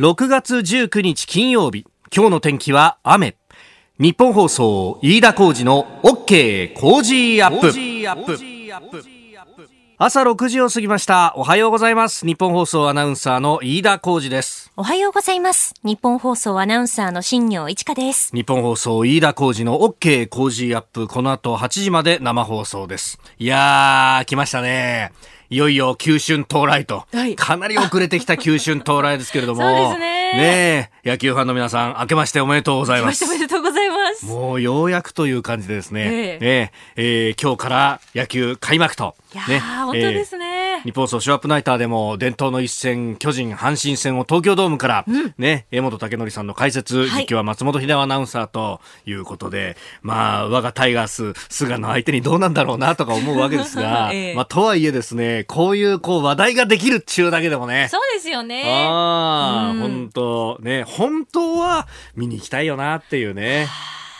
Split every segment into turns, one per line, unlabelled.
6月19日金曜日。今日の天気は雨。日本放送飯田浩二の OK 工事アップ。朝6時を過ぎました。おはようございます。日本放送アナウンサーの飯田浩二です。
おはようございます。日本放送アナウンサーの新業一華です。
日本放送飯田浩二の OK 工事アップ。この後8時まで生放送です。いやー来ましたねいよいよ急春到来と、はい、かなり遅れてきた急春到来ですけれども、
そうですね。
ね野球ファンの皆さん、明けましておめでとうございます。
おめでとうございます。
もうようやくという感じでですね、えええー、今日から野球開幕と。
いや、ね、本当ですね。
日本総ショーアップナイターでも伝統の一戦巨人阪神戦を東京ドームから、うん、ね江本武則さんの解説、はい、実況は松本秀夫アナウンサーということでまあ我がタイガース菅野相手にどうなんだろうなとか思うわけですが、ええ、まあとはいえですねこういうこう話題ができるっちゅうだけでもね。
そうですよね。
ああ、本当ね本当は見に行きたいよなっていうね。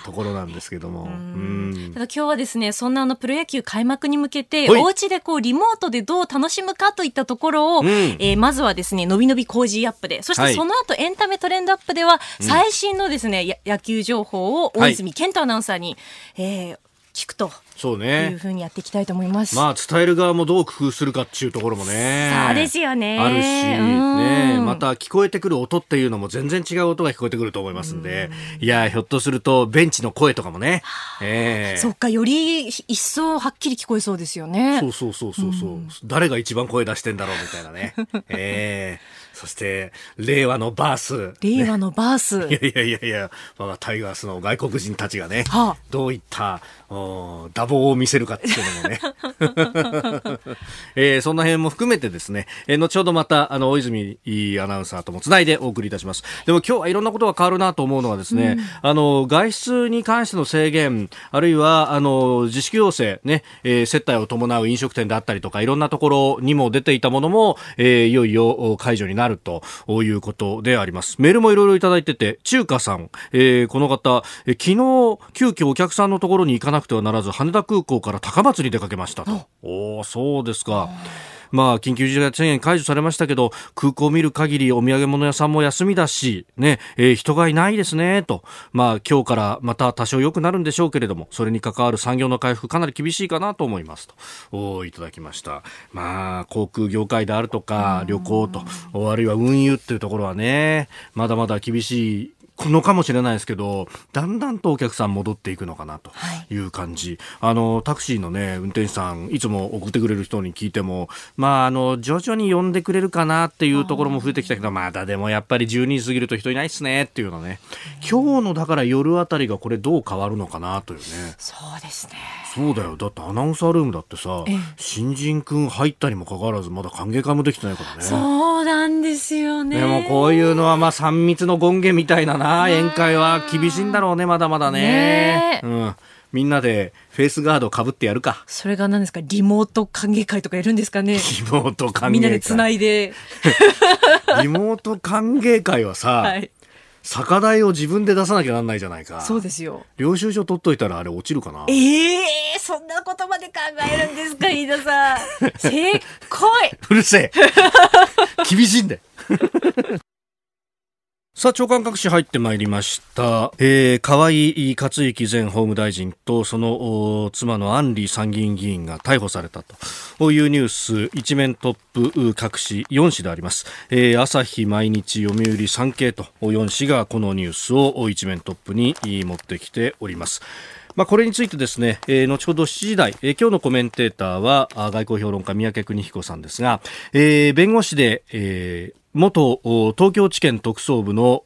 ところなんですけども。
ただ今日はですね、そんなあのプロ野球開幕に向けて、お家でこうリモートでどう楽しむかといったところを、うん、えー、まずはですね、のびのび工事アップで、そしてその後エンタメトレンドアップでは、最新のですね、うん、野球情報を大泉健太アナウンサーに、えー、聞くとそうね。いうふうにやっていきたいと思います。
まあ伝える側もどう工夫するかっていうところもね。
そうですよね。
あるし、ね、また聞こえてくる音っていうのも全然違う音が聞こえてくると思いますんで、いやひょっとするとベンチの声とかもね。
えー、そっかより一層はっきり聞こえそうですよね。
そうそうそうそうそう。誰が一番声出してんだろうみたいなね。ええーそして、令和のバース。
令和のバース。
ね、いやいやいやいや、まあ、タイガースの外国人たちがね、はあ、どういったお打棒を見せるかっていうのもね、えー、そんな辺も含めてですね、えー、後ほどまたあの大泉アナウンサーともつないでお送りいたします。でも今日はいろんなことが変わるなと思うのはですね、うん、あの外出に関しての制限あるいはあの自粛要請ね、えー、接待を伴う飲食店であったりとかいろんなところにも出ていたものも、えー、いよいよ解除になるということであります。メールもいろいろいただいてて中華さん、えー、この方、えー、昨日急遽お客さんのところに行かなくてはならず羽田空港から高松に出かけましたと。おおそうですか。まあ、緊急事態宣言解除されましたけど、空港を見る限りお土産物屋さんも休みだし、ね、えー、人がいないですね、と。まあ、今日からまた多少良くなるんでしょうけれども、それに関わる産業の回復かなり厳しいかなと思いますと。おいただきました。まあ、航空業界であるとか、旅行と、あるいは運輸っていうところはね、まだまだ厳しいのかもしれないですけどだんだんとお客さん戻っていくのかなとい。う感じ、はい、あのタクシーのね運転手さんいつも送ってくれる人に聞いてもまああの徐々に呼んでくれるかなっていうところも増えてきたけどまだでもやっぱり12時過ぎると人いないっすねっていうのね。今日のだから夜あたりがこれどう変わるのかなというね。
そうですね。
そうだよ。だってアナウンサールームだってさ新人くん入ったにもかかわらずまだ歓迎会もできてないからね。
そうなんですよね。
でもこういうのはまあ3密の権限みたいなな宴会は厳しいんだろうねまだまだねうんみんなでフェイスガードかぶってやるか。
それが何ですか？リモート歓迎会とかやるんですかね？リ
モート歓迎会。
みんなでつないで。
リモート歓迎会はさ、はい、酒代を自分で出さなきゃなんないじゃないか。
そうですよ。
領収書取っといたらあれ落ちるかな
ええー、そんなことまで考えるんですか、飯田さん。せっこい。
うるせえ。厳しいんだよ。さあ、長官各紙入ってまいりました。えー、河井克行前法務大臣とその妻の安里参議院議員が逮捕されたというニュース、一面トップ各紙4紙であります。えー、朝日毎日読売産経と4紙がこのニュースを一面トップに持ってきております。まあ、これについてですね、えー、後ほど7時台、えー、今日のコメンテーターは外交評論家三宅邦彦さんですが、えー、弁護士で、えー元東京地検特捜部の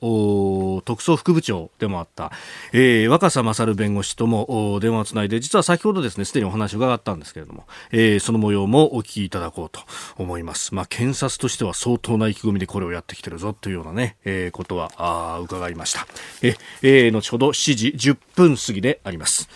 特捜副部長でもあった、えー、若狭勝弁護士とも電話をつないで実は先ほどですねすでにお話を伺ったんですけれども、えー、その模様もお聞きいただこうと思います、まあ、検察としては相当な意気込みでこれをやってきてるぞというようなね、えー、ことは伺いました。え、えー、後ほど7時10分過ぎであります。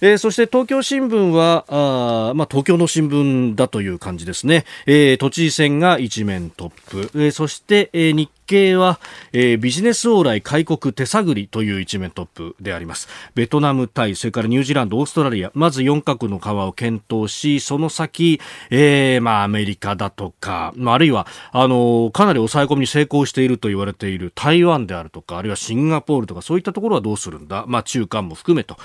えー、そして東京新聞はあ、まあ、東京の新聞だという感じですね、えー、都知事選が一面トップ、えー、そして、えー、日経は、えー、ビジネス往来開国手探りという一面トップであります。ベトナムタイそれからニュージーランドオーストラリア。まず4カ国の川を検討しその先、えー、まあアメリカだとか、まあ、あるいはあのかなり抑え込みに成功していると言われている台湾であるとかあるいはシンガポールとかそういったところはどうするんだ、まあ、中間も含めと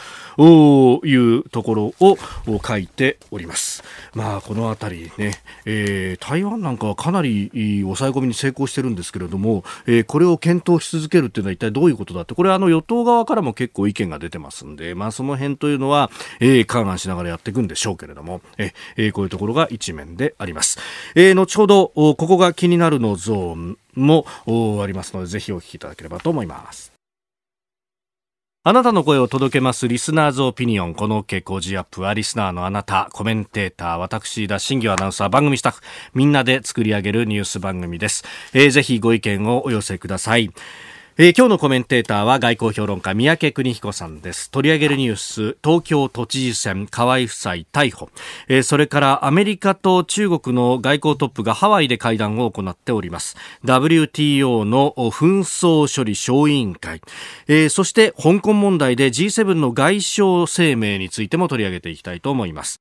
いうところを書いております。まあ、この辺りね、えー、台湾なんかはかなり抑え込みに成功してるんですけれども、えー、これを検討し続けるというのは一体どういうことだって、これはあの与党側からも結構意見が出てますんで、まあ、その辺というのは、えー、勘案しながらやっていくんでしょうけれども、えー、こういうところが一面であります。えー、後ほど、ここが気になるのゾーンもありますので、ぜひお聞きいただければと思います。あなたの声を届けますリスナーズオピニオン。この OK 工事アップはリスナーのあなた、コメンテーター、私、田新業アナウンサー、番組スタッフ、みんなで作り上げるニュース番組です。えー、ぜひご意見をお寄せください。えー、今日のコメンテーターは外交評論家三宅邦彦さんです。取り上げるニュース東京都知事選河井夫妻逮捕、えー、それからアメリカと中国の外交トップがハワイで会談を行っております。WTO の紛争処理小委員会、えー、そして香港問題で G7 の外相声明についても取り上げていきたいと思います。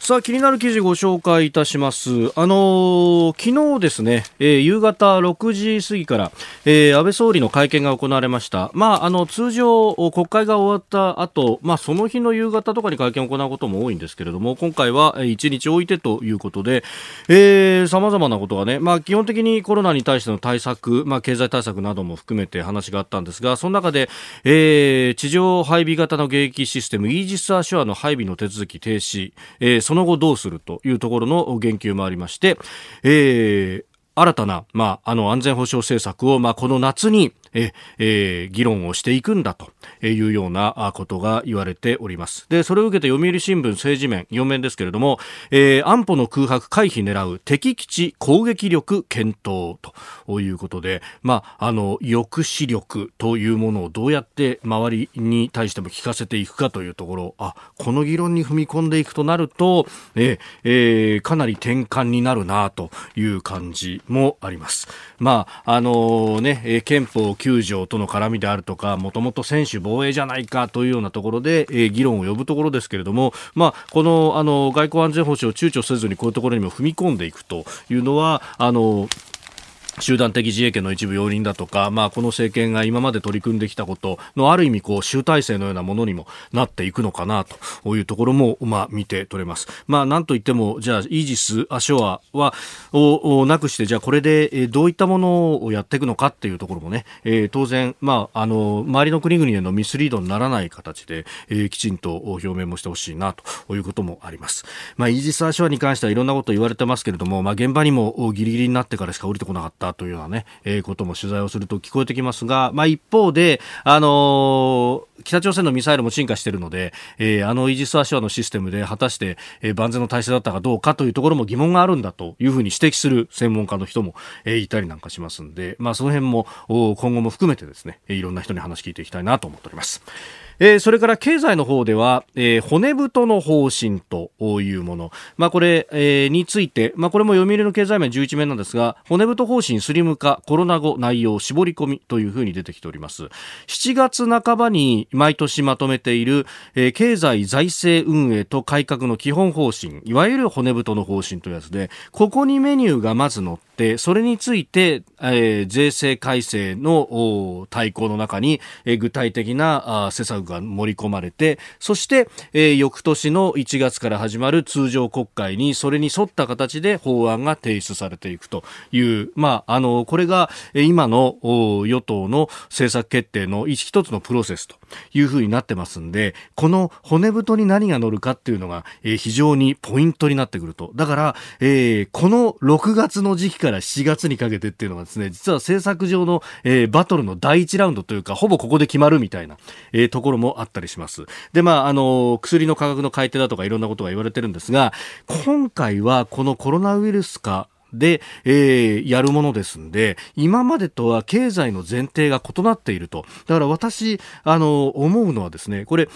さあ気になる記事ご紹介いたします。あのー、昨日ですね、えー、夕方6時過ぎから、えー、安倍総理の会見が行われました。まあ、あの、通常、国会が終わった後、まあ、その日の夕方とかに会見を行うことも多いんですけれども、今回は1日置いてということで、えー、様々なことがね、まあ、基本的にコロナに対しての対策、まあ、経済対策なども含めて話があったんですが、その中で、えー、地上配備型の迎撃システム、イージス・アショアの配備の手続き停止、えーその後どうするというところの言及もありまして、えー、新たな、まあ、あの安全保障政策を、まあ、この夏に、ええー、議論をしていくんだというようなことが言われております。で、それを受けて読売新聞政治面、4面ですけれども、えー、安保の空白回避狙う敵基地攻撃力検討ということで、まあ、あの、抑止力というものをどうやって周りに対しても聞かせていくかというところ、あ、この議論に踏み込んでいくとなると、ええー、かなり転換になるなという感じもあります。まあ、あのね、憲法9条との絡みであるとか、もともと専守防衛じゃないかというようなところで、えー、議論を呼ぶところですけれども、まあ、このあの外交安全保障を躊躇せずにこういうところにも踏み込んでいくというのは、あの集団的自衛権の一部要因だとか、まあ、この政権が今まで取り組んできたことのある意味こう集大成のようなものにもなっていくのかなというところも、まあ、見て取れます。まあ、なんといっても、じゃあ、イージス・アショアは、をなくして、じゃあ、これで、えどういったものをやっていくのかっていうところもね、えー、当然、まあ、あの、周りの国々へのミスリードにならない形で、えー、きちんと表明もしてほしいなということもあります。まあ、イージス・アショアに関してはいろんなこと言われてますけれども、まあ、現場にもギリギリになってからしか降りてこなかったというようなね、えー、ことも取材をすると聞こえてきますが、まあ、一方で、あのー、北朝鮮のミサイルも進化しているので、えー、あのイージス・アショアのシステムで果たして、えー、万全の体制だったかどうかというところも疑問があるんだというふうに指摘する専門家の人も、えー、いたりなんかしますんで、まあ、その辺も今後も含めてですね、いろんな人に話聞いていきたいなと思っております。えー、それから経済の方では、えー、骨太の方針というもの、まあ、これ、えー、について、まあ、これも読売の経済面11面なんですが、骨太方針スリム化、コロナ後内容絞り込みというふうに出てきております。7月半ばに毎年まとめている、えー、経済財政運営と改革の基本方針、いわゆる骨太の方針というやつで、ここにメニューがまず載って、それについて、えー、税制改正の対抗の中に、えー、具体的なあ施策が盛り込まれてそして、えー、翌年の1月から始まる通常国会にそれに沿った形で法案が提出されていくという、まあ、あのこれが今の与党の政策決定の一つのプロセスというふうになってますんでこの骨太に何が乗るかっていうのが、えー、非常にポイントになってくると。だから、えー、この6月の時期から7月にかけてっていうのがですね実は政策上の、えー、バトルの第1ラウンドというかほぼここで決まるみたいな、えー、ところもあったりします。で、まあ、あの、薬の価格の改定だとかいろんなことが言われてるんですが、今回はこのコロナウイルス化、で、えー、やるものですんで、今までとは経済の前提が異なっていると。だから私、あの、思うのはですね、これ、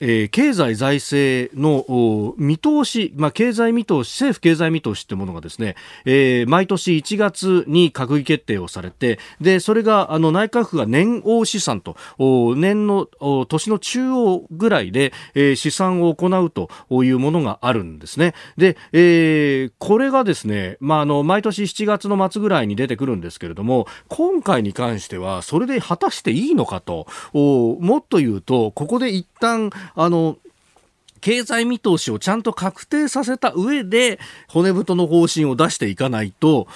えー、経済財政の見通し、まあ、経済見通し、政府経済見通しってものがですね、えー、毎年1月に閣議決定をされて、で、それが、あの、内閣府が年王試算と、年の、年の中央ぐらいで、えー、試算を行うというものがあるんですね。で、えー、これがですね、まあ、あの、毎年7月の末ぐらいに出てくるんですけれども、今回に関しては、それで果たしていいのかと、もっと言うと、ここで一旦、あの、経済見通しをちゃんと確定させた上で骨太の方針を出していかないと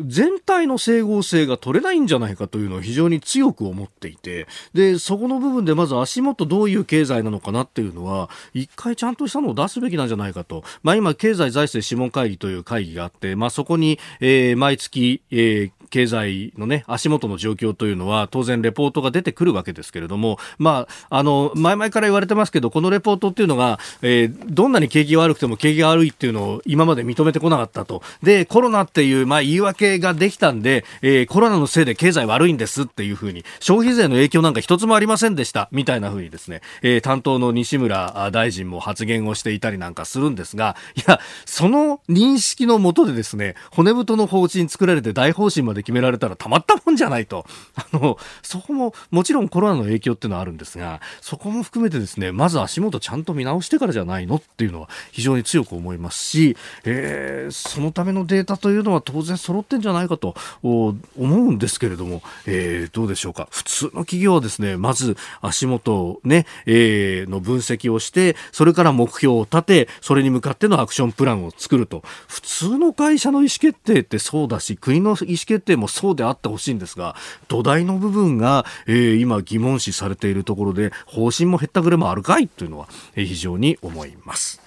全体の整合性が取れないんじゃないかというのを非常に強く思っていて、で、そこの部分でまず足元どういう経済なのかなっていうのは、一回ちゃんとしたのを出すべきなんじゃないかと。まあ今、経済財政諮問会議という会議があって、まあそこに、えー、毎月、えー、経済のね、足元の状況というのは、当然レポートが出てくるわけですけれども、まあ、あの、前々から言われてますけど、このレポートっていうのが、えー、どんなに景気が悪くても景気が悪いっていうのを今まで認めてこなかったと。で、コロナっていう、まあ言い訳ができたんで、えー、コロナのせいで経済悪いんですっていうふうに、消費税の影響なんか一つもありませんでした、みたいなふうにですね、えー、担当の西村大臣も発言をしていたりなんかするんですが、いや、その認識のもとでですね、骨太の方針作られて大方針まで決められたらたまったもんじゃないと。あの、そこも、もちろんコロナの影響っていうのはあるんですが、そこも含めてですね、まず足元ちゃんと見直してからじゃないのっていうのは非常に強く思いますし、えー、そのためのデータというのは当然揃ってんじゃないかと思うんですけれども、えー、どうでしょうか。普通の企業はですね、まず足元ね、えー、の分析をして、それから目標を立て、それに向かってのアクションプランを作ると。普通の会社の意思決定ってそうだし、国の意思決定もそうであってほしいんですが、土台の部分が、えー、今疑問視されているところで、方針も減ったくれもあるかいというのは、えー、非常に思います。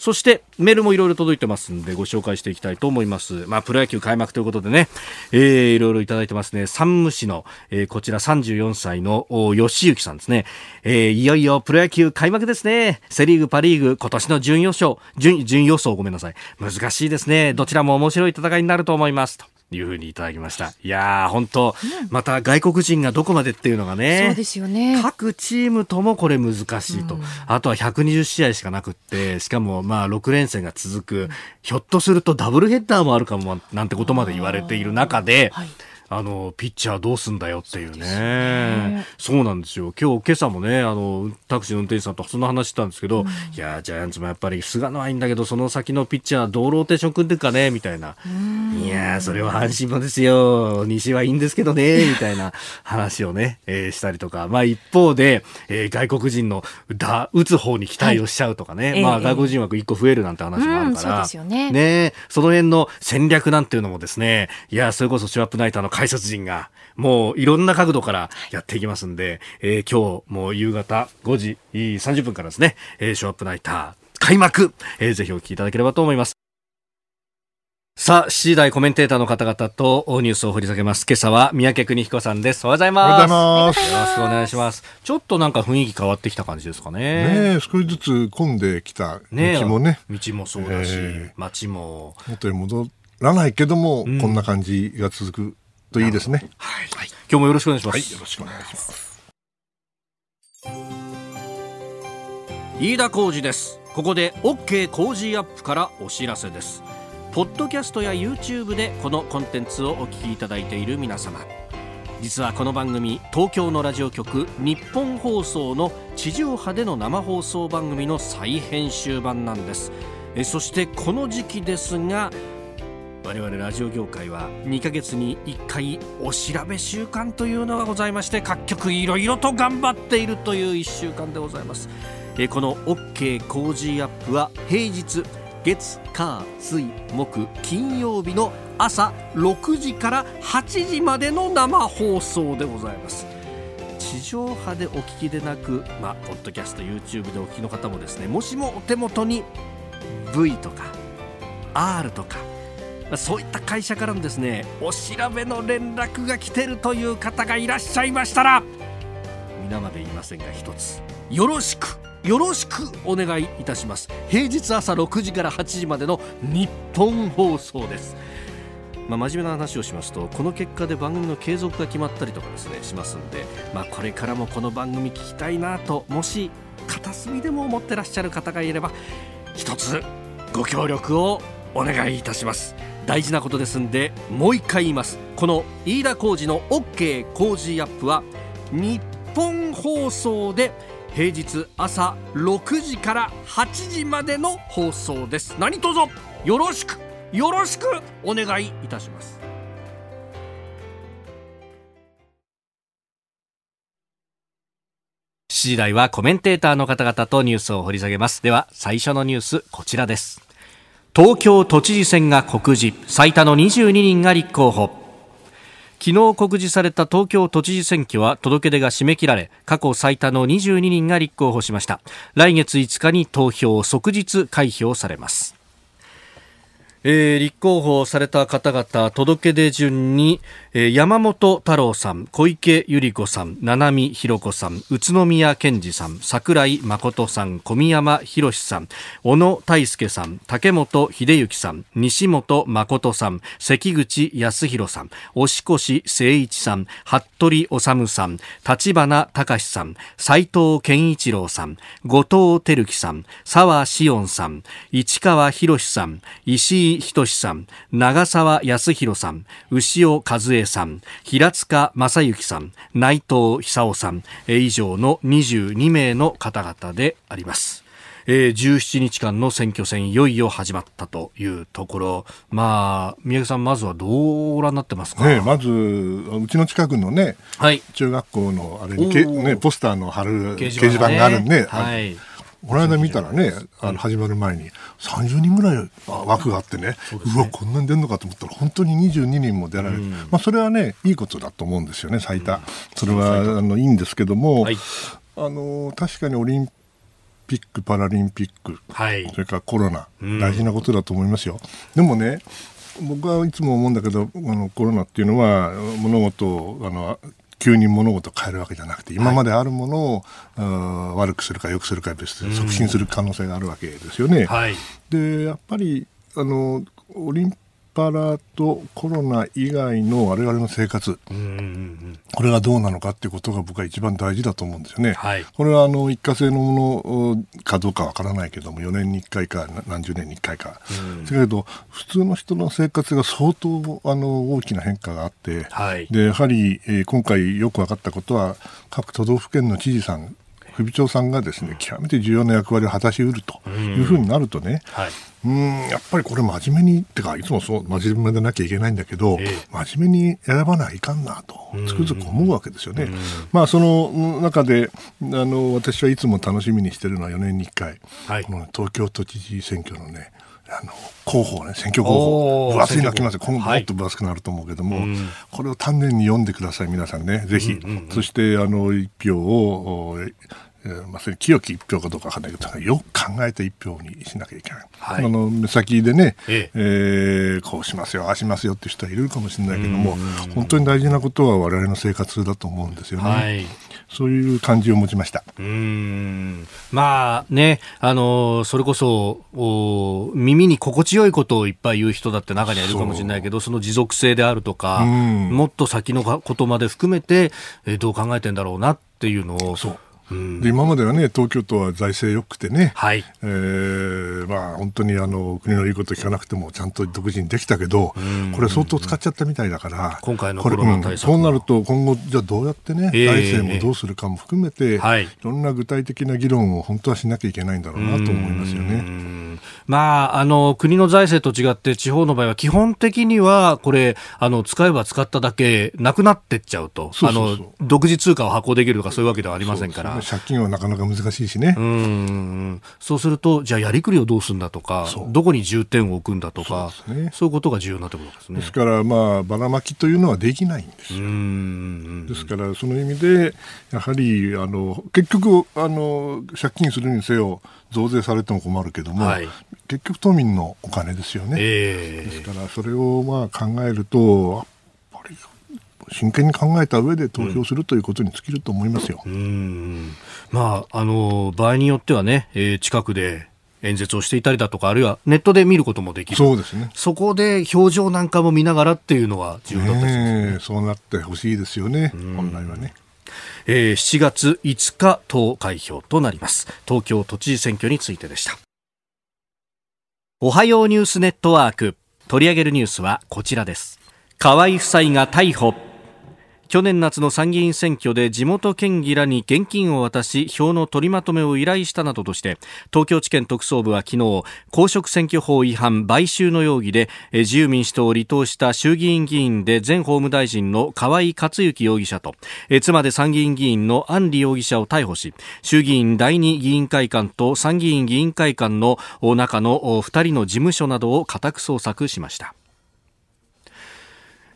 そしてメールもいろいろ届いてますんでご紹介していきたいと思います。まあ、プロ野球開幕ということでね、えー、いろいろいただいてますね。山武市の、えー、こちら34歳の吉行さんですね。えー、いよいよプロ野球開幕ですね。セリーグ、パリーグ、今年の準予想、準、準予想ごめんなさい。難しいですね。どちらも面白い戦いになると思います。と。いうふうにいただきました。いやー、本当、うん、また外国人がどこまでっていうのがね。
そうですよね。
各チームともこれ難しいと。うん、あとは120試合しかなくって、しかもまあ6連戦が続く、うん、ひょっとするとダブルヘッダーもあるかもなんてことまで言われている中で、はいあの、ピッチャーどうすんだよっていうね。そうねそうなんですよ。今日、今朝もね、あの、タクシーの運転手さんとそんな話したんですけど、うん、いや、ジャイアンツもやっぱり菅野はいいんだけど、その先のピッチャーどうローテーション組んでるかね、みたいな。いや、それは阪神もですよ。西はいいんですけどね、みたいな話をね、えー、したりとか。まあ一方で、えー、外国人のだ、打つ方に期待をしちゃうとかね。はい、まあ外国人枠1個増えるなんて話もあるから。
そうですよね。
ねその辺の戦略なんていうのもですね、いや、それこそシュワップナイターの解説陣が、もういろんな角度からやっていきますんで、えー、今日もう夕方5時30分からですね、えー、ショーアップナイター開幕、えー、ぜひお聞きいただければと思います。さあ、7時台コメンテーターの方々とニュースを掘り下げます。今朝は三宅邦彦さんです。おはようございます。
おはようございます。
よろしくお願いします。ちょっとなんか雰囲気変わってきた感じですか
ね。ね少しずつ混んできた道もね。
道もそうだし、えー、街も。
元に戻らないけども、うん、こんな感じが続くといいですね。
はい。今日もよろしくお願いします。
はい、よろしくお願いします。
飯田浩二です。ここで OK 工事アップからお知らせです。ポッドキャストや YouTube でこのコンテンツをお聞きいただいている皆様。実はこの番組東京のラジオ局日本放送の地上波での生放送番組の再編集版なんですえそしてこの時期ですが我々ラジオ業界は2ヶ月に1回お調べ週間というのがございまして各局いろいろと頑張っているという1週間でございます。えこの OK 工事アップは平日月火水木金曜日の朝6時から8時までの生放送でございます。地上波でお聞きでなく、まあ、ポッドキャスト YouTube でお聞きの方もですねもしもお手元に V とか R とかそういった会社からのですねお調べの連絡が来てるという方がいらっしゃいましたら皆まで言いませんが一つよろしくよろしくお願いいたします。平日朝6時から8時までの日本放送です。まあ、真面目な話をしますとこの結果で番組の継続が決まったりとかですねしますんで、まあ、これからもこの番組聞きたいなともし片隅でも思ってらっしゃる方がいれば一つご協力をお願いいたします。大事なことですんでもう一回言います。この飯田浩二の OK 工事アップは日本放送で平日朝6時から8時までの放送です。何卒よろしくよろしくお願いいたします。7時台はコメンテーターの方々とニュースを掘り下げます。では最初のニュースこちらです。東京都知事選が告示最多の22人が立候補。昨日告示された東京都知事選挙は届け出が締め切られ過去最多の22人が立候補しました。来月5日に投票即日開票されます。えー、立候補された方々届け出順に、えー、山本太郎さん小池百合子さん七海博子さん宇都宮健治さん櫻井誠さん小宮山博さん小野泰輔さん竹本秀幸さん西本誠さん関口康弘さん押越誠一さん服部治さん立花隆さん斉藤健一郎さん後藤照樹さん澤志音さん市川博さん石井仁さん、長澤康弘さん、牛尾和恵さん、平塚正幸さん、内藤久夫さん、以上の22名の方々であります。えー、17日間の選挙戦いよいよ始まったというところ、まあ、宮家さん、まずはどうご覧になってますか、
ね、まず、うちの近くのね、はい、中学校のあれにけ、ね、ポスターの貼る掲示板があるんで、ね、はい、この間見たらね、あの始まる前に30人ぐらい枠があってね、うわ、こんなに出るのかと思ったら、本当に22人も出られる、まあ、それはね、いいことだと思うんですよね、最多。それはあのいいんですけども、あの確かにオリンピック・パラリンピック、はい、それからコロナ、大事なことだと思いますよ。でもね僕はいつも思うんだけどあのコロナっていうのは物事をあの急に物事を変えるわけじゃなくて今まであるものを、はい、悪くするか良くするか別で促進する可能性があるわけですよね。はい、でやっぱりあのオリンパラとコロナ以外の我々の生活、これがどうなのかっていうことが僕は一番大事だと思うんですよね。はい、これはあの一過性のものかどうかわからないけども4年に1回か何十年に1回か、だけど普通の人の生活が相当あの大きな変化があって、はい、でやはり、えー、今回よく分かったことは各都道府県の知事さん首長さんがですね極めて重要な役割を果たしうるというふうになるとね、はい、うんやっぱりこれ真面目にってかいつもそう真面目でなきゃいけないんだけど、えー、真面目に選ばないかんなとつくづく思うわけですよね。まあその中であの私はいつも楽しみにしてるのは4年に1回、はい、この、東京都知事選挙のねあの候補ね選挙候補分厚いのきます今後もっと分厚くなると思うけども、はい、これを丹念に読んでください皆さんね。ぜひ、うんうんうん、そしてあの一票をえー、まあ、それ清き一票かどうかわかんないけど、よく考えた一票にしなきゃいけない。はい、あの、目先でね、えええー、こうしますよ、ああしますよって人はいるかもしれないけども、本当に大事なことは我々の生活だと思うんですよね。はい、そういう感じを持ちました。う
ん。まあね、あの、それこそ、お耳に心地よいことをいっぱい言う人だって中にはいるかもしれないけど、その持続性であるとか、もっと先のことまで含めて、えー、どう考えてんだろうなっていうのを、そう
で今まではね東京都は財政よくてね、はい。えーまあ、本当にあの国の言うこと聞かなくてもちゃんと独自にできたけど、これ相当使っちゃったみたいだから
今回のコロナ対策、
うん、そうなると今後じゃあどうやってね、えー、財政もどうするかも含めて、はい、いろんな具体的な議論を本当はしなきゃいけないんだろうなと思いますよね。
まあ、あの国の財政と違って地方の場合は基本的にはこれあの使えば使っただけなくなってっちゃうと。あの独自通貨を発行できるとかそういうわけではありませんから、
借金はなかなか難しいしね。
うんそうするとじゃあやりくりをどうするんだとかどこに重点を置くんだとかそう,、ね、そういうことが重要になってくるんですね。
ですからまあばらまきというのはできないんですよ。ですからその意味でやはりあの結局あの借金するにせよ増税されても困るけども、はい、結局都民のお金ですよね、えー、ですからそれをまあ考えると真剣に考えた上で投票するということに尽きると思いますよ。
うんまあ、あの場合によってはね、えー、近くで演説をしていたりだとか、あるいはネットで見ることもできる。
そうですね。
そこで表情なんかも見ながらっていうのは重要だったりし
ますね。そうなってほしいですよね、本来はね。
えー、7月5日投開票となります。東京都知事選挙についてでした。おはようニュースネットワーク。取り上げるニュースはこちらです。河合夫妻が逮捕。去年夏の参議院選挙で地元県議らに現金を渡し票の取りまとめを依頼したなどとして東京地検特捜部は昨日公職選挙法違反買収の容疑で自由民主党を離党した衆議院議員で前法務大臣の河井克行容疑者と妻で参議院議員の安里容疑者を逮捕し衆議院第二議員会館と参議院議員会館の中の2人の事務所などを家宅捜索しました。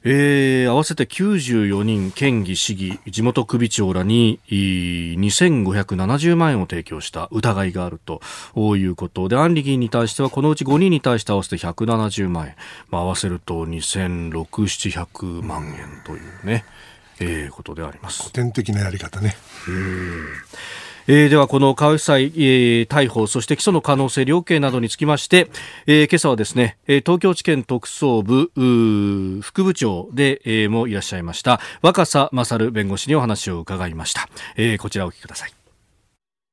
えー、合わせて94人、県議、市議、地元首長らに2570万円を提供した疑いがあるということで、安里議員に対してはこのうち5人に対して合わせて170万円、まあ、合わせると2600、700万円というね、えー、ことであります。
古典的なやり方ね。
うんえー、ではこの川内祭、えー、逮捕そして起訴の可能性量刑などにつきまして、えー、今朝はですね東京地検特捜部副部長で、えー、もいらっしゃいました若狭勝弁護士にお話を伺いました、えー、こちらお聞きください。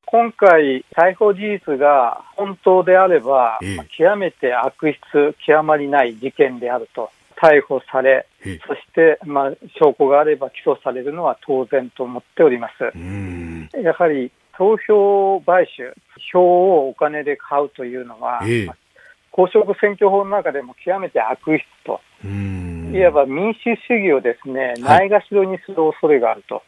今回、逮捕事実が本当であれば、えー、極めて悪質、極まりない事件であると、逮捕され、えー、そして、まあ、証拠があれば起訴されるのは当然と思っております。やはり投票買収、票をお金で買うというのは、ええ、公職選挙法の中でも極めて悪質と、いわば民主主義をですね、ないがしろにする恐れがあると。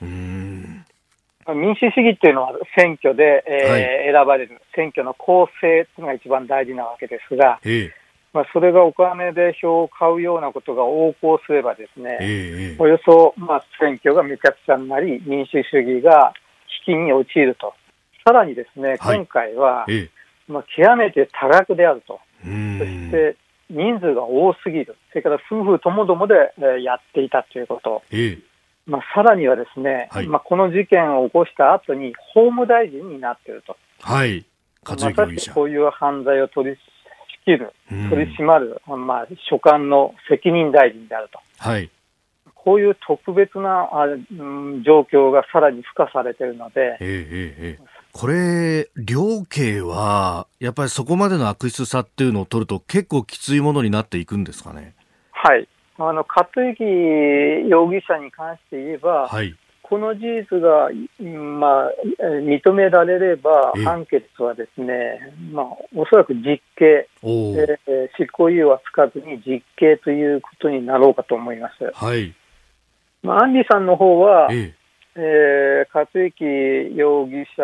民主主義っていうのは選挙で、えーはい、選ばれる、選挙の公正というのが一番大事なわけですが、ええ、まあ、それがお金で票を買うようなことが横行すればですね、え、およそ、まあ、選挙がめちゃくちゃになり、民主主義が危機に陥ると。さらにですね、今回は、まあ、極めて多額であると。そして人数が多すぎる。それから夫婦ともどもでやっていたということ。まあ、さらにはですね、はい、まあ、この事件を起こした後に法務大臣になっていると。
はい。
まさしこういう犯罪を取り仕切る、取り締まる、まあ、所管の責任大臣であると。
はい。
こういう特別なあ、うん、状況がさらに付加されているので、
ええええ、これ、量刑は、やっぱりそこまでの悪質さっていうのを取ると、結構きついものになっていくんですかね？
はい。あの、勝之容疑者に関して言えば、はい、この事実が、まあ、認められれば、判決はですね、まあ、おそらく実刑、えー、執行猶予はつかずに実刑ということになろうかと思います。
はい。
まあ、アンリさんの方は、ええ。ー、勝之容疑者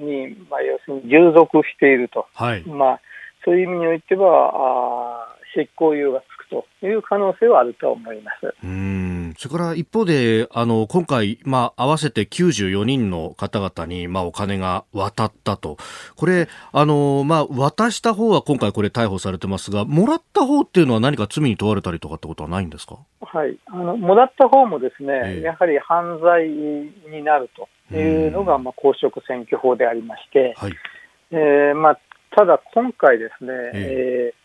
に、まあ、要するに従属していると、はい。まあ、そういう意味においては、あ執行猶予がという可能性はあると思います。
うん。それから一方で、あの今回、まあ、合わせて94人の方々に、まあ、お金が渡ったと、これ、あのまあ、渡した方は今回、これ、逮捕されてますが、もらった方っていうのは、何か罪に問われたりとかってことはないんですか、
はい、あのもらった方もですね、えー、やはり犯罪になるというのが、まあ、公職選挙法でありまして、はい。えーまあ、ただ今回ですね、えー、えー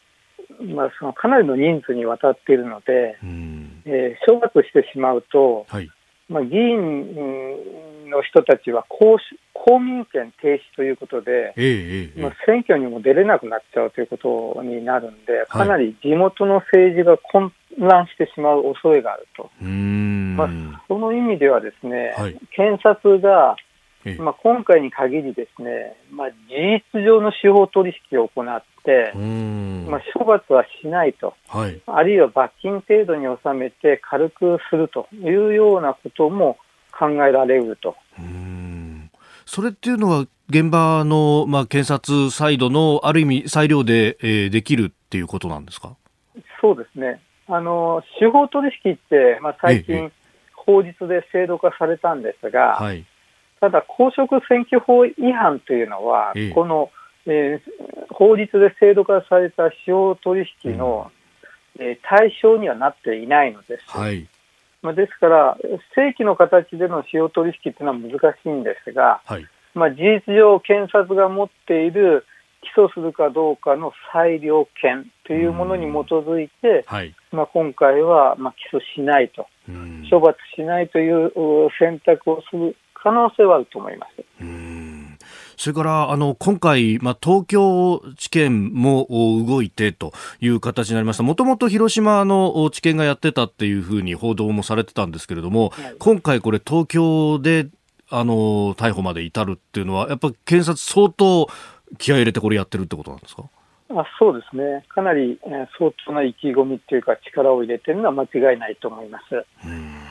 まあ、そのかなりの人数にわたっているので、うん、えー、処罰してしまうと、はい、まあ、議員の人たちは公公民権停止ということで、えー、まあ、選挙にも出れなくなっちゃうということになるんで、かなり地元の政治が混乱してしまう恐れがあると。まあ、その意味ではですね、はい、検察がまあ、今回に限りですね、まあ、事実上の司法取引を行って、まあ、処罰はしないと、はい、あるいは罰金程度に収めて軽くするというようなことも考えられると。
それっていうのは現場の、まあ、検察サイドのある意味裁量で、えー、できるっていうことなんですか？
そうですね。あの司法取引って、まあ、最近、法律で制度化されたんですが、はい、ただ、公職選挙法違反というのは、ええ、この、えー、法律で制度化された司法取引の、うん、えー、対象にはなっていないのです。はい、まあ、ですから、正規の形での司法取引というのは難しいんですが、はい、まあ、事実上、検察が持っている起訴するかどうかの裁量権というものに基づいて、はい、まあ、今回はまあ起訴しないと、処罰しないという選択をする可能性はあると思います。
それからあの今回、まあ、東京地検も動いてという形になりました。もともと広島の地検がやってたっていうふうに報道もされてたんですけれども、はい、今回これ東京であの逮捕まで至るっていうのはやっぱ検察相当気合い入れてこれやってるってことなんですか？
あそうですね、かなり、えー、相当な意気込みっていうか、力を入れてるのは間違いないと思います。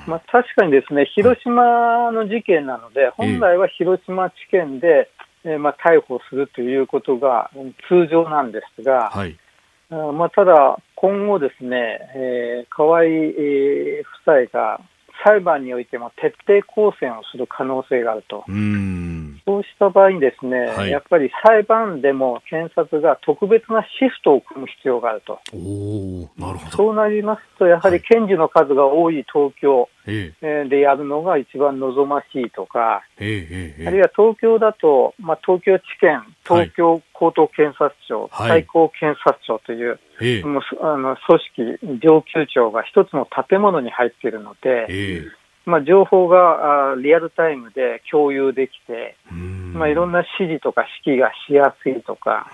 まあ、確かにですね広島の事件なので、本来は広島地検で、えー、まあ、逮捕するということが通常なんですが、はい、あまあ、ただ、今後ですね、えー、河合、えー、夫妻が裁判においても徹底抗戦をする可能性があると。そうした場合にですね、はい、やっぱり裁判でも検察が特別なシフトを組む必要があると。
なるほど。
そうなりますと、やはり検事の数が多い東京でやるのが一番望ましいとか、あるいは東京だと、まあ、東京地検、東京高等検察庁、はい、最高検察庁という、もうあの組織、上級庁が一つの建物に入っているので、まあ、情報があリアルタイムで共有できて、まあ、いろんな指示とか指揮がしやすいとか、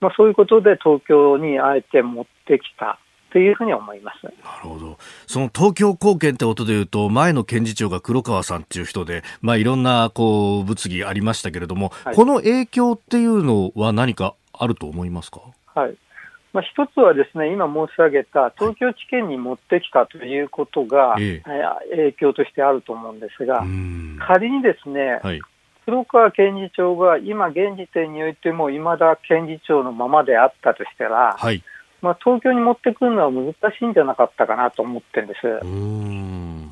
まあ、そういうことで東京にあえて持ってきた。というふうに思います。なる
ほど、その東京高検ってことでいうと、前の検事長が黒川さんっていう人で、まあ、いろんなこう物議ありましたけれども、はい、この影響っていうのは何かあると思いますか？
はいまあ、一つはですね、今申し上げた東京地検に持ってきたということが、はい、影響としてあると思うんですが、仮にですね、はい、黒川検事長が今現時点においても、いまだ検事長のままであったとしたら、はい、まあ、東京に持ってくるのは難しいんじゃなかったかなと思ってるんです。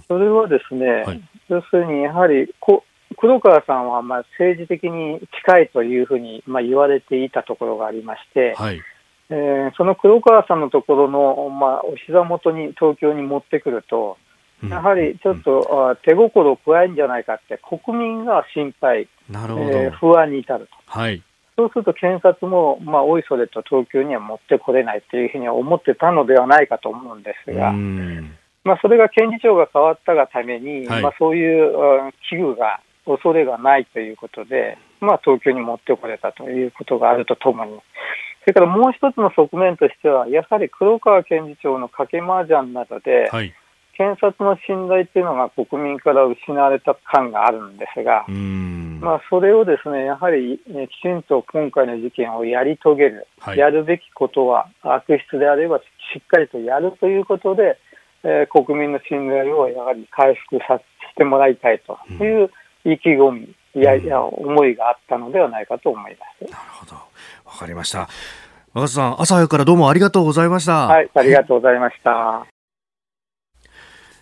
それはですね、はい、要するにやはりこ黒川さんはまあ政治的に近いというふうにまあ言われていたところがありまして、はいえー、その黒川さんのところの、まあ、お膝元に東京に持ってくると、やはりちょっと、手心を加えるんじゃないかって、国民が心配、なるほど。えー、不安に至ると。はい。そうすると検察も、まあ、おいそれと東京には持ってこれないというふうには思ってたのではないかと思うんですが、まあ、それが検事長が変わったがために、はい、まあ、そういう危惧が、恐れがないということで、まあ、東京に持ってこれたということがあるとともに、それからもう一つの側面としては、やはり黒川検事長の賭け麻雀などで、はい。検察の信頼というのが国民から失われた感があるんですが、まあ、それをですねやはり、ね、きちんと今回の事件をやり遂げる、はい、やるべきことは悪質であればしっかりとやるということで、えー、国民の信頼をやはり回復させてもらいたいという意気込み、いやいや思いがあったのではないかと思います。
なるほどわかりました若狭さん朝早くからどうもありがとうございました。
はい、ありがとうございました。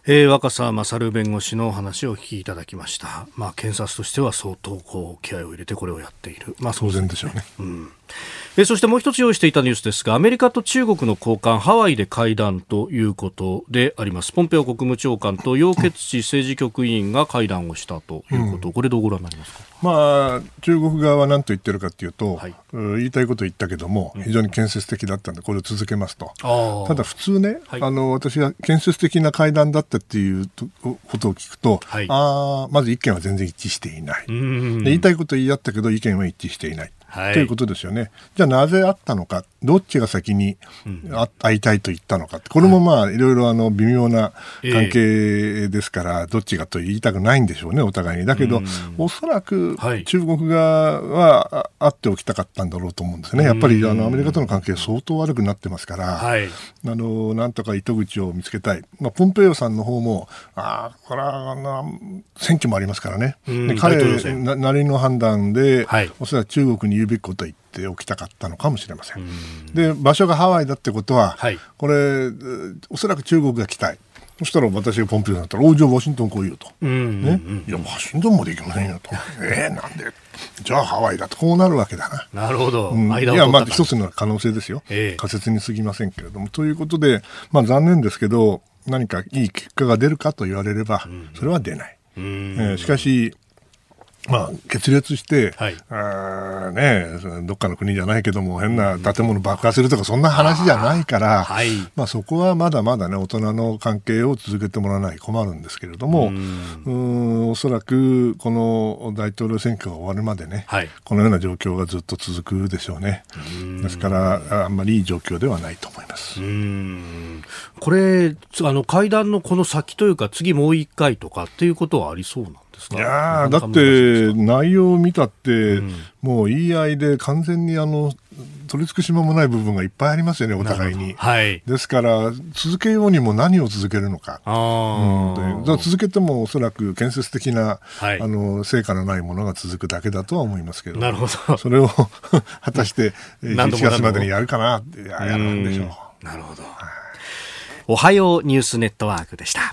えー、若狭勝弁護士の話をお聞きいただきました。まあ、検察としては相当こう気合を入れてこれをやっている。まあ、
当然でしょうね。
うんえそしてもう一つ用意していたニュースですがアメリカと中国の高官ハワイで会談ということであります。ポンペオ国務長官と楊潔チ政治局委員が会談をしたということ、うん、これどうご覧になりますか、
まあ、中国側は何と言ってるかというと、はい、言いたいこと言ったけども非常に建設的だったんでこれを続けますと、うん、ただ普通ね、はい、あの私が建設的な会談だったっていうことを聞くと、はい、あまず意見は全然一致していない。言いたいこと言い合ったけど意見は一致していないはい、ということですよね。じゃあなぜあったのか、どっちが先に会いたいと言ったのか、これもまあい。ろいろあの微妙な関係ですから、どっちがと言いたくないんでしょうね、お互いに。だけど、おそらく中国側は会っておきたかったんだろうと思うんですね。やっぱりあのアメリカとの関係相当悪くなってますから、はい、あのなんとか糸口を見つけたい。まあ、ポンペイオさんの方も、ああ、これはあの選挙もありますからね。で彼なりの判断で、はい、おそらく中国に言うべきことは言っておきたかったのかもしれません。で場所がハワイだってことは、はい、これおそらく中国が来たい。そしたら私がポンペオだったら、おじゃあワシントン来いよと。うんうんうん、ね、いや、ワシントンまで行きませんよと。えー、なんで？じゃあハワイだと、こうなるわけだな。
なるほど。
うん、いや、まあ、一つの可能性ですよ。えー、仮説に過ぎませんけれども。ということで、まあ、残念ですけど、何かいい結果が出るかと言われれば、それは出ない。うん、えー、しかし、まあ、決裂して、はい、あね、どっかの国じゃないけども、変な建物爆破するとか、そんな話じゃないから、はい、まあ、そこはまだまだね、大人の関係を続けてもらわない困るんですけれども、うん。おそらくこの大統領選挙が終わるまでね、はい、このような状況がずっと続くでしょうね。ですから、あんまりいい状況ではないと思います。
これ、あの会談のこの先というか、次もう一回とかっていうことはありそうなんですか？
いやだって内容を見たって、うん、もう言い合いで完全にあの取り付く島もない部分がいっぱいありますよね、お互いに。はい、ですから、続けようにも何を続けるのか。うん、続けてもおそらく建設的な、はい、あの成果のないものが続くだけだとは思いますけど、
なるほど。
それを 果たして1月までにやるかなやるんでしょ
う。なるほど。おはようニュースネットワークでした。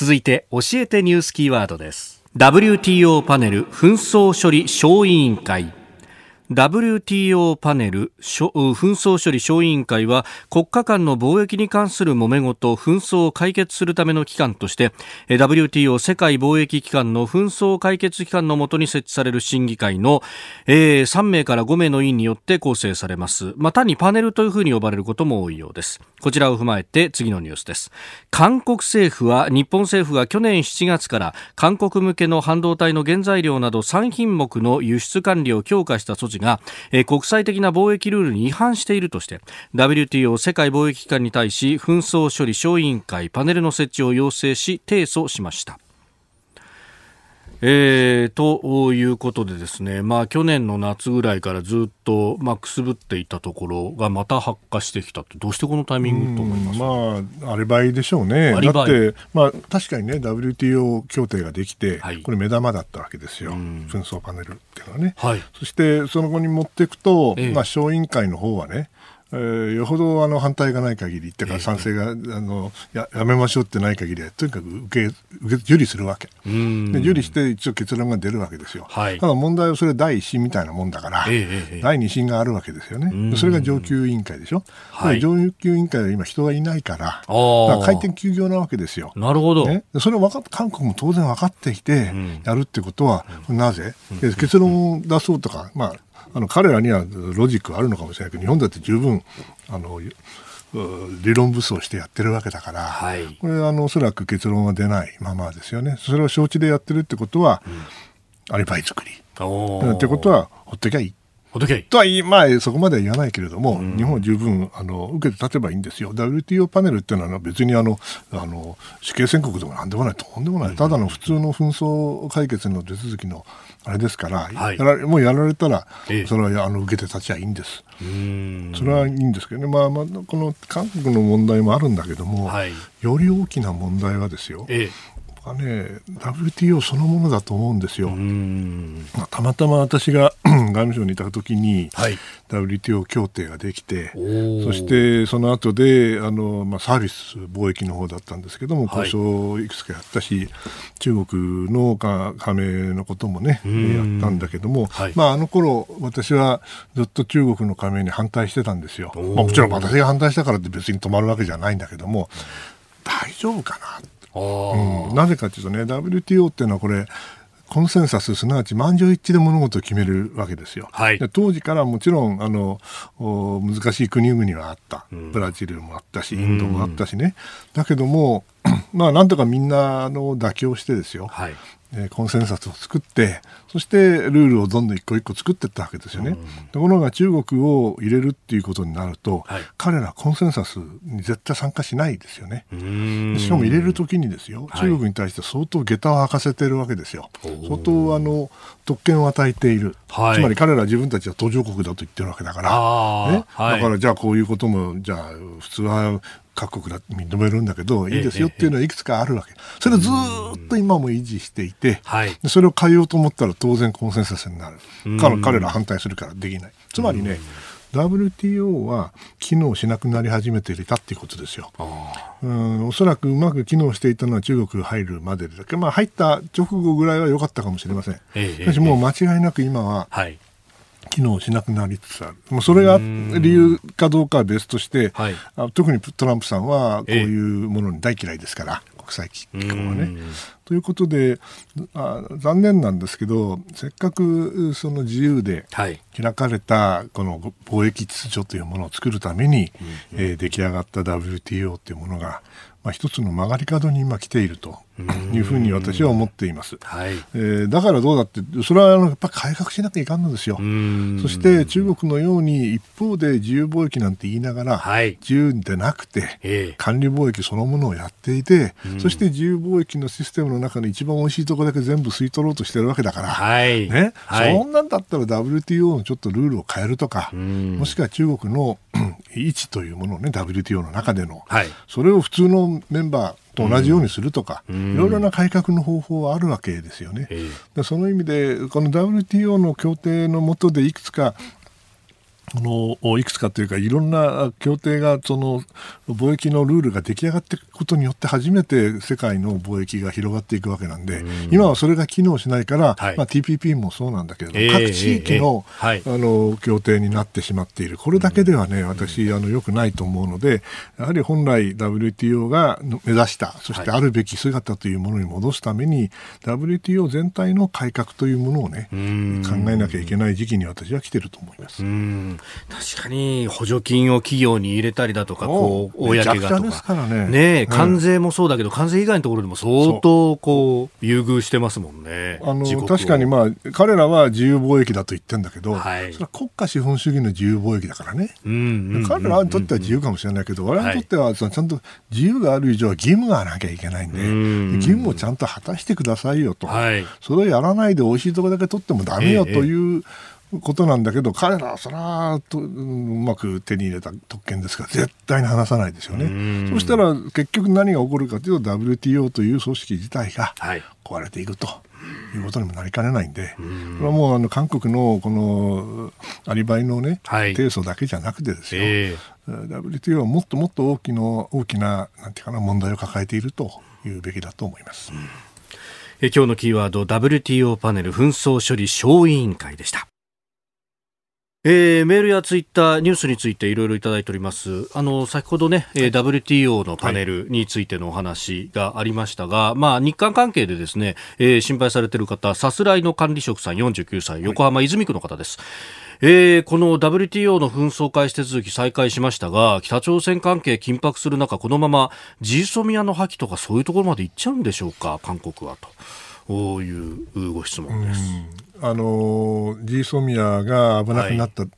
続いて教えてニュースキーワードです。WTO パネル紛争処理小委員会。WTO パネル紛争処理小委員会は国家間の貿易に関する揉め事紛争を解決するための機関として WTO 世界貿易機関の紛争解決機関のもとに設置される審議会の、えー、3名から5名の委員によって構成されます。まあ、単にパネルというふうに呼ばれることも多いようです。こちらを踏まえて次のニュースです。韓国政府は日本政府が去年7月から韓国向けの半導体の原材料など3品目の輸出管理を強化した措置が、えー、国際的な貿易ルールに違反しているとして WTO 世界貿易機関に対し紛争処理小委員会パネルの設置を要請し提訴しました。えー、ということでですね、まあ、去年の夏ぐらいからずっと、まあ、くすぶっていたところがまた発火してきたどうしてこのタイミングと思います？
まあ、アリバイでしょうね。だって、まあ、確かにね、WTO 協定ができて、はい、これ目玉だったわけですよ。紛争パネルっていうのはね。はい、そして、その後に持っていくと、ええ、まあ、小委員会の方はね、えー、よほどあの反対がない限り、ってか賛成が、あのややめましょうってない限りは、とにかく受け受け受理するわけ。で、受理して一応結論が出るわけですよ、はい、ただ問題はそれ第一審みたいなもんだから、え第二審があるわけですよね、それが上級委員会でしょ、はい、上級委員会は今、人がいないから、から回転休業なわけですよ。
なるほど、
ね、それを分か韓国も当然分かっていて、やるってことは、なぜ、結論を出そうとか、まあ、あの彼らにはロジックはあるのかもしれないけど日本だって十分あの理論武装してやってるわけだから、はい、これあのおそらく結論は出ないままですよね。それを承知でやってるってことは、うん、アリバイ作り。ってことはほっときゃいい
と
は言い、まあ、そこまでは言わないけれども、うん、日本は十分あの受けて立てばいいんですよ。WTO パネルっていうのは別にあのあの死刑宣告でもなんでもない、とんでもない、ただの普通の紛争解決の手続きのあれですから、はい、やらもうやられたら、それはあの受けて立ちゃいいんです。それはいいんですけどね、まあまあ、この韓国の問題もあるんだけども、はい、より大きな問題はですよ、ええはね WTO そのものだと思うんですよ。まあ、たまたま私が 外務省にいた時に、はい、WTO 協定ができてそしてその後であの、まあ、サービス貿易の方だったんですけども交渉をいくつかやったし、はい、中国の加盟のこともねやったんだけども、はい、まあ、あの頃私はずっと中国の加盟に反対してたんですよ。まあ、もちろん私が反対したからって別に止まるわけじゃないんだけども大丈夫かなうん、なぜかというとね WTO っていうのはこれコンセンサスすなわち満場一致で物事を決めるわけですよ。はい、当時からもちろんあの難しい国々はあった、ブラジルもあったしインドもあったしね、だけども まあなんとかみんなの妥協してですよ、はい、えコンセンサスを作ってそしてルールをどんどん一個一個作っていったわけですよね、うん、ところが中国を入れるっていうことになると、はい、彼らコンセンサスに絶対参加しないですよね。しかも入れるときにですよ。中国に対して相当下駄を履かせてるわけですよ、はい、相当あの特権を与えている、はい、つまり彼ら自分たちは途上国だと言ってるわけだから、ね、だからじゃあこういうこともじゃあ普通は各国だ認めるんだけど、いいですよっていうのはいくつかあるわけ。それをずっと今も維持していて、それを変えようと思ったら当然コンセンサスになる。彼ら反対するからできない。つまりね、WTO は機能しなくなり始めていたっていうことですよ。うんおそらくうまく機能していたのは中国入るまでだけまあ入った直後ぐらいは良かったかもしれません。しかしもう間違いなく今は、はい。機能しなくなりつつある、もうそれが理由かどうかは別として、はい、特にトランプさんはこういうものに大嫌いですから、国際機構はね。ということであ残念なんですけどせっかくその自由で開かれたこの貿易秩序というものを作るために、えー、出来上がった WTO というものがまあ、一つの曲がり角に今来ているというふうに私は思っています。はい。えー、だからどうだって、それはやっぱ改革しなきゃいかんのですよ。そして中国のように一方で自由貿易なんて言いながら、はい、自由でなくて、えー、管理貿易そのものをやっていて、そして自由貿易のシステムの中の一番おいしいところだけ全部吸い取ろうとしてるわけだから、はい。ね？はい、そんなんだったら WTO のちょっとルールを変えるとか、もしくは中国の位置というものをね WTO の中での、はい、それを普通のメンバーと同じようにするとか、いろいろな改革の方法はあるわけですよね。でその意味でこの WTO の協定の下でいくつかこのいくつかというかいろんな協定がその貿易のルールが出来上がっていくことによって初めて世界の貿易が広がっていくわけなんで、今はそれが機能しないから、はい、まあ、TPP もそうなんだけれども、えー、各地域のえーえー、あの協定になってしまっている。これだけではね、私あのよくないと思うのでやはり本来 WTO が目指したそしてあるべき姿というものに戻すために、はい、WTO 全体の改革というものをね考えなきゃいけない時期に私は来てると思います。
確かに補助金を企業に入れたりだとか、こう、公がとか。ね。ね、関税もそうだけど、関税以外のところでも相当、こう、優遇してますもんね。
あの、確かにまあ、彼らは自由貿易だと言ってるんだけど、はい、それは国家資本主義の自由貿易だからね。彼らにとっては自由かもしれないけど、我々にとっては、ちゃんと自由がある以上は義務がなきゃいけないんで、義務をちゃんと果たしてくださいよと。はい、それをやらないで美味しいところだけ取ってもダメよという、ええことなんだけど彼らはそれはとうまく手に入れた特権ですから絶対に話さないですよね。そしたら結局何が起こるかというと WTO という組織自体が壊れていくと。いうことにもなりかねないんで、これはもうあの韓国のこのアリバイのね、はい、提訴だけじゃなくてですよ、えー、WTO はもっともっと大きの大きななんていうかな問題を抱えているというべきだと思います。
え今日のキーワード WTO パネル紛争処理小委員会でした。えー、メールやツイッター、ニュースについていろいろいただいております。あの、先ほどね、はい、WTO のパネルについてのお話がありましたが、はい、まあ、日韓関係でですね、えー、心配されている方、さすらいの管理職さん49歳、横浜泉区の方です。はい、えー、この WTO の紛争開始手続き再開しましたが、北朝鮮関係緊迫する中、このままジーソミアの破棄とかそういうところまで行っちゃうんでしょうか、韓国はと。こういうご質問です。
あのジーソミアが危なくなった、はい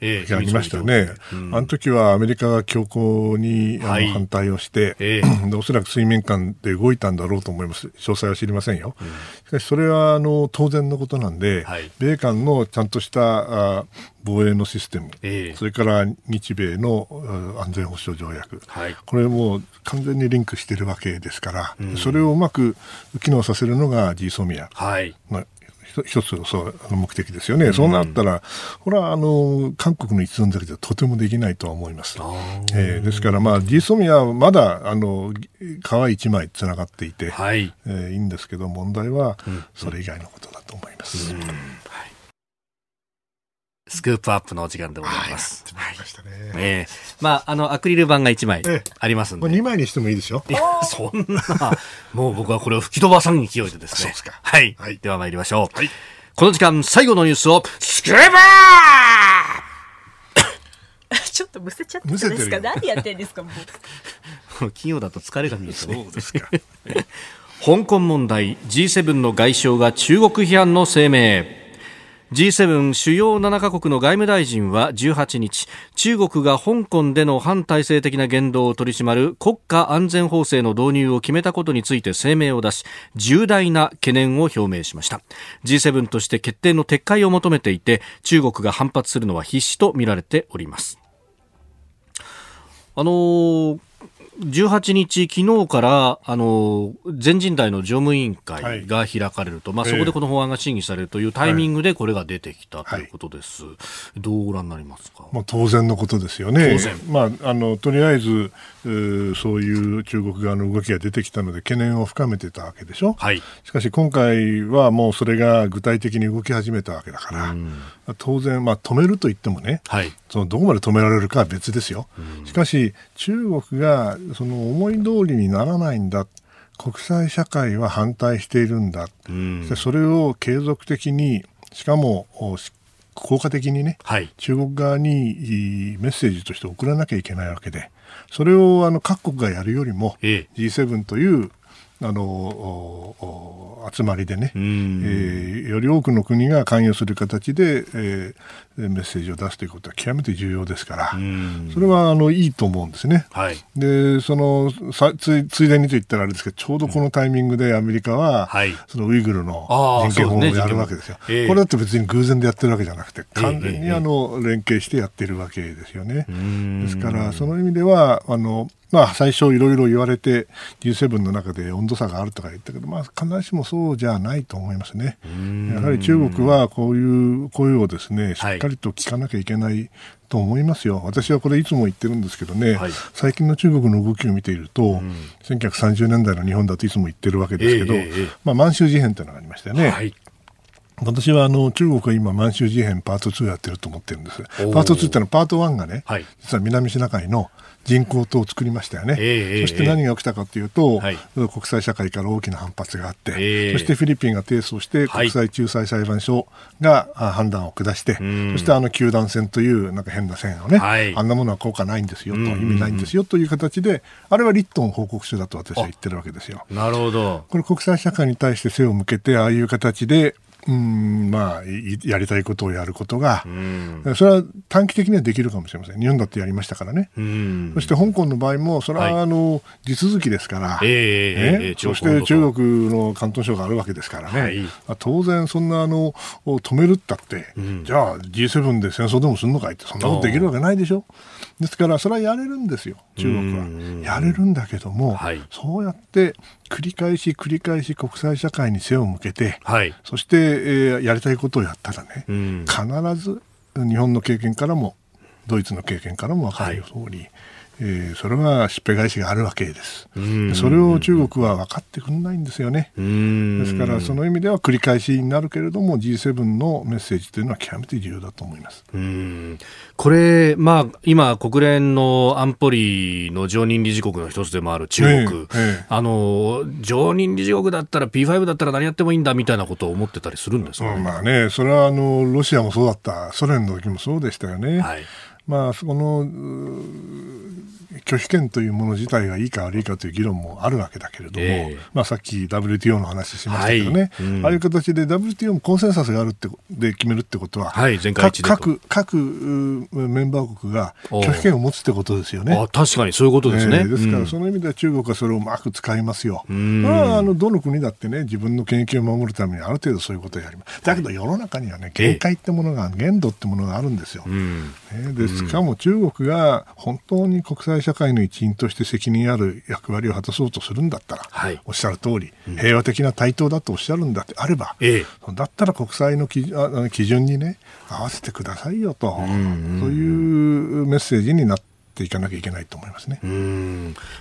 えー、ありましたね、うん、あの時はアメリカが強硬にあの反対をして、え おそらく水面下で動いたんだろうと思います、詳細は知りませんよ、うん、しかしそれはあの当然のことなんで、はい、米韓のちゃんとしたあ防衛のシステム、えー、それから日米の安全保障条約、はい、これも完全にリンクしているわけですから、うん、それをうまく機能させるのが GSOMIA の一つのそう目的ですよね、うん、そうなったら、これはあの韓国の一存だけではとてもできないとは思います。えー、ですから、まあ、ジーソミアはまだあの皮一枚つながっていて、はい、えー、いいんですけど、問題はそれ以外のことだと思います。うんうん
スクープアップのお時間でございます。はい、ましたね。ええー、まあ、あの、アクリル板が1枚ありますんで。
2枚にしてもいいですよ。いや、
そんな、もう僕はこれを吹き飛ばさん勢いでですね。そうですか。はい。はい、では参りましょう。はい。この時間、最後のニュースを、スクープア
ップちょっとむせちゃってですか？何やってんですかも
う。金曜だと疲れが見えてね。そうですか。香港問題、G7 の外相が中国批判の声明。G7 主要7カ国の外務大臣は18日中国が香港での反体制的な言動を取り締まる国家安全法制の導入を決めたことについて声明を出し重大な懸念を表明しました。G7 として決定の撤回を求めていて中国が反発するのは必至とみられております。あのー18日、昨日からあの全人代の常務委員会が開かれると、はい、まあ、そこでこの法案が審議されるというタイミングでこれが出てきたということです、はい、どうご覧になりますか、
まあ、当然のことですよね、まあ、あのとりあえずそういう中国側の動きが出てきたので懸念を深めてたわけでしょ、はい、しかし今回はもうそれが具体的に動き始めたわけだから、当然、まあ、止めると言ってもね、はい、そのどこまで止められるかは別ですよ、しかし中国がその思い通りにならないんだ国際社会は反対しているんだ、うん、それを継続的にしかも効果的にね、はい、中国側にメッセージとして送らなきゃいけないわけでそれをあの各国がやるよりも、ええ、G7 というあの集まりでね、えー、より多くの国が関与する形で、えー、メッセージを出すということは極めて重要ですから、それはあのいいと思うんですね。はい、でそのさつついでにと言ったらあれですけどちょうどこのタイミングでアメリカは、はい、そのウイグルの人権法をやるわけですよ、ねこれだって別に偶然でやってるわけじゃなくて完全にあの連携してやってるわけですよね。ですからその意味ではあのまあ、最初いろいろ言われて G7 の中で温度差があるとか言ったけど、まあ、必ずしもそうじゃないと思いますね。やはり中国はこういう声をですねしっかりと聞かなきゃいけないと思いますよ、私はこれいつも言ってるんですけどね、はい、最近の中国の動きを見ていると、うん、1930年代の日本だといつも言ってるわけですけど、えー、まあ、満州事変というのがありましたよね。はい。私はあの中国は今、満州事変パート2やってると思ってるんです。パート2ってのはパート1がね、はい、実は南シナ海の人口党を作りましたよね、えー、そして何が起きたかというと、はい、国際社会から大きな反発があって、えー、そしてフィリピンが提訴して国際仲裁裁判所が判断を下して、はい、そしてあの球団戦というなんか変な線をね、はい、あんなものは効果ないんですよと、意味ないんですよという形で、あれはリットン報告書だと私は言ってるわけですよ。
なるほど。
これ国際社会に対して背を向けて、ああいう形でうんまあ、やりたいことをやることが、うん、それは短期的にはできるかもしれません、日本だってやりましたからね、うん、そして香港の場合も、それはあの、はい、地続きですから、えーね、えー、そして中国の広東省があるわけですからね、はい、当然、そんなあの止めるったって、うん、じゃあ G7 で戦争でもするのかいって、そんなことできるわけないでしょ。ですから、それはやれるんですよ、中国は。やれるんだけども、はい、そうやって繰り返し繰り返し国際社会に背を向けて、はい、そして、えー、やりたいことをやったらね、必ず日本の経験からもドイツの経験からも分かるように、はいえー、それはしっぺ返しがあるわけです。それを中国は分かってくれないんですよね。ですからその意味では繰り返しになるけれども G7 のメッセージというのは極めて重要だと思います。
これ、まあ、今国連の安保理の常任理事国の一つでもある中国、ええ、あの常任理事国だったら P5 だったら何やってもいいんだみたいなことを思ってたりするんですか、
ね、まあね、それはあのロシアもそうだった、ソ連の時もそうでしたよね。はいまあ、その拒否権というもの自体がいいか悪いかという議論もあるわけだけれども、えー、まあ、さっき WTO の話しましたけどね、はいうん、ああいう形で WTO もコンセンサスがあるってで決めるってことは、はい、各各メンバー国が拒否権を持つってことですよね。
確かにそういうことですね。えー、
ですから、その意味では中国はそれをうまく使いますよ。うん、まあ、あのどの国だってね、自分の権益を守るためにある程度そういうことをやります。だけど世の中にはね、限界ってものが、限度ってものがあるんですよ。うん、ね、でしかも中国が本当に国際社会の一員として責任ある役割を果たそうとするんだったら、はい、おっしゃる通り、平和的な対等だとおっしゃるんだってあれば、ええ、だったら国際の基基準にね合わせてくださいよと、そういうメッセージになってていかなきゃいけないと思いますね。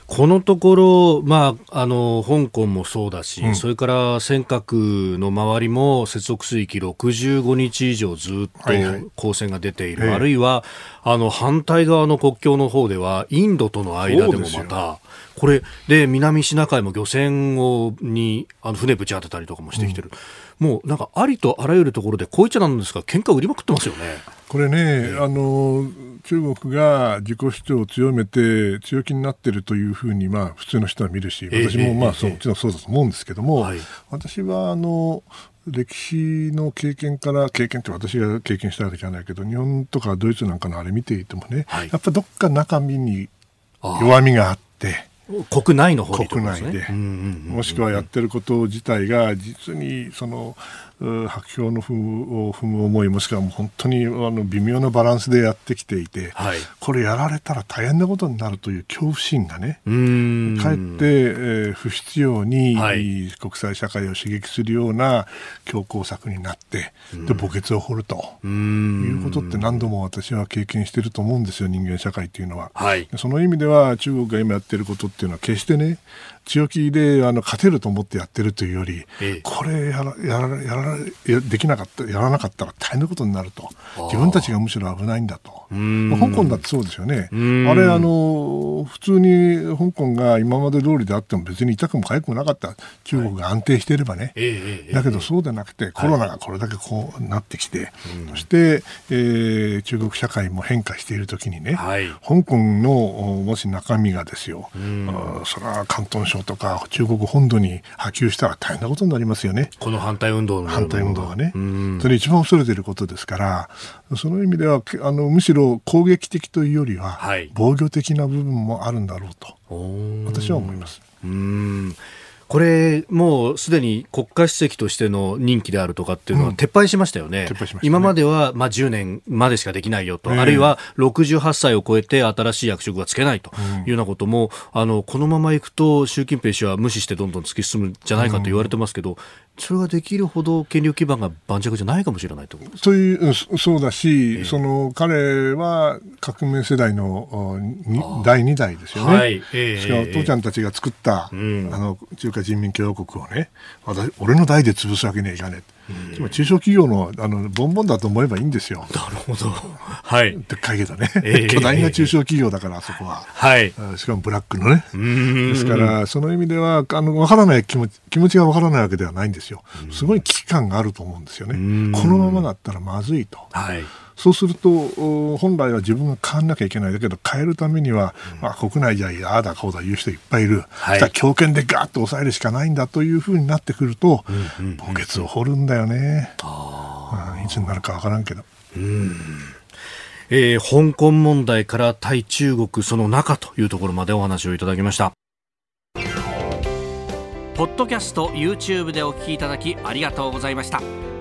このところ、まあ、あの香港もそうだし、うん、それから尖閣の周りも接続水域65日以上ずっと光線が出ている、はいはい、あるいはあの反対側の国境の方ではインドとの間でもまた。これで南シナ海も漁船をにあの船ぶち当てたりとかもしてきてる、うん、もうなんかありとあらゆるところでこういっちゃなんですが喧嘩売りまくってますよね。
これね、あの中国が自己主張を強めて強気になっているというふうに、まあ、普通の人は見るし私もまあ、そうもちろんそうだと思うんですけども、はい、私はあの歴史の経験から経験って私が経験したわけじゃないけど日本とかドイツなんかのあれ見ていてもね、はい、やっぱどっか中身に弱みがあって。
国内の方
に、ね、国内で、もしくはやってること自体が実にその白氷の踏むを踏む思いもしくはもう本当にあの微妙なバランスでやってきていて、はい、これやられたら大変なことになるという恐怖心がねかえって、えー、不必要に、はい、国際社会を刺激するような強硬策になってで墓穴を掘るということって何度も私は経験していると思うんですよ人間社会っていうのは、はい、その意味では中国が今やってることっていうのは決してね強気であの勝てると思ってやってるというより、ええ、これやらやらやらできなかったやらなかったら大変なことになると。自分たちがむしろ危ないんだと、まあ、香港だってそうですよね。あれあの普通に香港が今まで通りであっても別に痛くも痒くもなかった。中国が安定していればね、はい、だけどそうでなくてコロナがこれだけこうなってきて、はい、そして、えー、中国社会も変化しているときにね、はい、香港のもし中身がですよ、それは広東省とか中国本土に波及したら大変なことになりますよね。
この反対運動
反対運動がね。それ一番恐れていることですから、その意味ではあのむしろ攻撃的というよりは、はい、防御的な部分もあるんだろうと私は思います。
うんこれ、もうすでに国家主席としての任期であるとかっていうのは撤廃しましたよね。うん、今まではまあ10年までしかできないよと、あるいは68歳を超えて新しい役職がつけないというようなことも、うん、あのこのままいくと習近平氏は無視してどんどん突き進むんじゃないかと言われてますけど、それができるほど権力基盤が盤石じゃないかもしれないと
そういうそうだし、えー、その彼は革命世代の第2代ですよね、はい。えー、しかも父ちゃんたちが作った、うん、あの中華人民共和国をね俺の代で潰すわけにはいかねえつまり中小企業のあのボンボンだと思えばいいんですよ。
なるほど。はい。
でっかいけどね。えー、巨大な中小企業だから、あそこは。はい。しかもブラックのね。ですから、その意味では、あの、わからない気持ち、気持ちがわからないわけではないんですよ。すごい危機感があると思うんですよね。このままだったらまずいと。はい。そうすると本来は自分が変わらなきゃいけないだけど変えるためには、まあ、国内じゃああだこうだ言う人いっぱいいる、はい、強権でガーッと抑えるしかないんだというふうになってくると、墓穴を掘るんだよね、あ、いつになるか分からんけど。うん。
えー、香港問題から対中国その中というところまでお話をいただきました。ポッドキャスト YouTube でお聞きいただきありがとうございました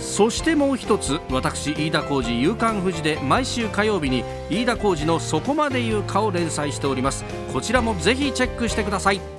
そしてもう一つ私飯田浩司夕刊富士で毎週火曜日に飯田浩司の「そこまで言うか」を連載しております。こちらもぜひチェックしてください。